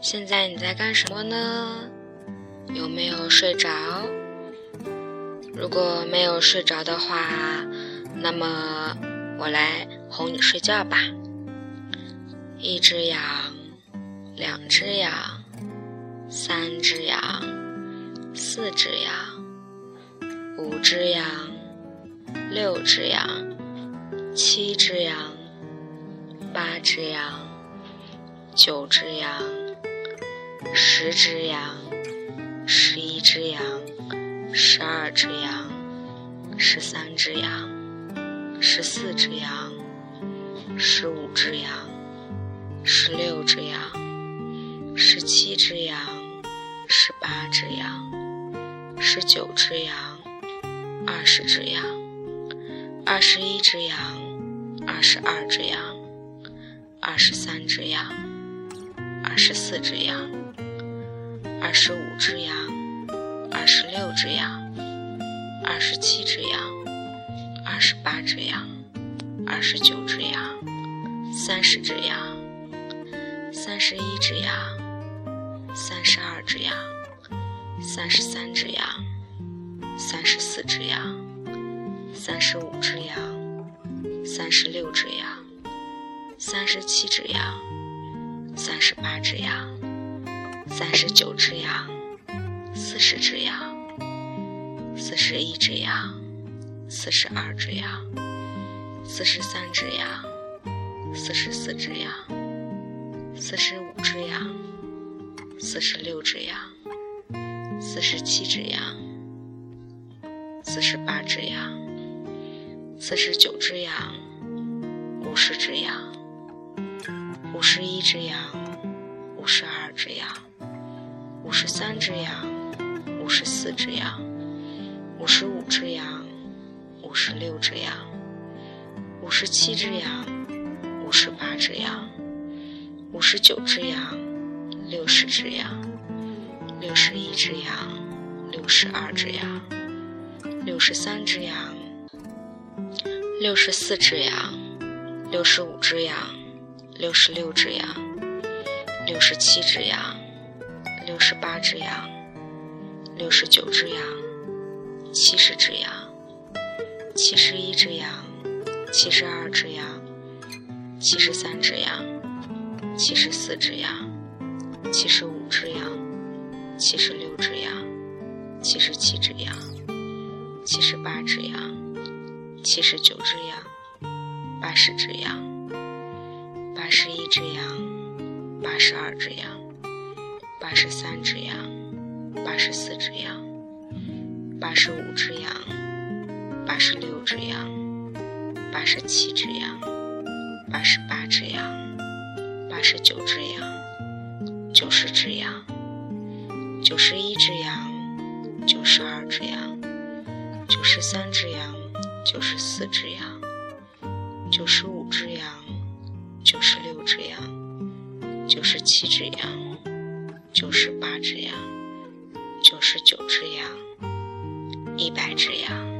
现在你在干什么呢？有没有睡着？如果没有睡着的话，那么我来哄你睡觉吧。一只羊，两只羊，三只羊，四只羊，五只羊，六只羊，七只羊，八只羊，九只羊。十只羊，十一只羊，十二只羊，十三只羊，十四只羊，十五只羊，十六只羊，十七只羊，十八只羊，十九只羊，二十只羊，二十一只羊，二十二只羊，二十三只羊，二十四只羊。二十五只羊，二十六只羊，二十七只羊，二十八只羊，二十九只羊，三十只羊，三十一只羊，三十二只羊，三十三只羊，三十四只羊，三十五只羊，三十六只羊，三十七只羊，三十八只羊。三十九只羊，四十只羊，四十一只羊，四十二只羊，四十三只羊，四十四只羊，四十五只羊，四十六只羊，四十七只羊，四十八只羊，四十九只羊，五十只羊，五十一只羊，五十二。十三只羊，五十四只羊，五十五只羊，五十六只羊，五十七只羊，五十八只羊，五十九只羊，六十只羊，六十一只羊，六十二只羊，六十三只羊，六十四只羊，六十五只羊，六十六只羊，六十七只羊。六十八只羊，六十九只羊，七十只羊，七十一只羊，七十二只羊，七十三只羊，七十四只羊，七十五只羊，七十六只羊，七十七只羊，七十八只羊，七十九只羊，八十只羊，八十一只羊，八十二只羊。八十三只羊，八十四只羊，八十五只羊，八十六只羊，八十七只羊，八十八只羊，八十九只羊，九十只羊，九十一只羊，九十二只羊，九十三只羊，九十四只羊，九十五只羊，九十六只羊，九十七只羊。九十八只羊，九十九只羊，一百只羊。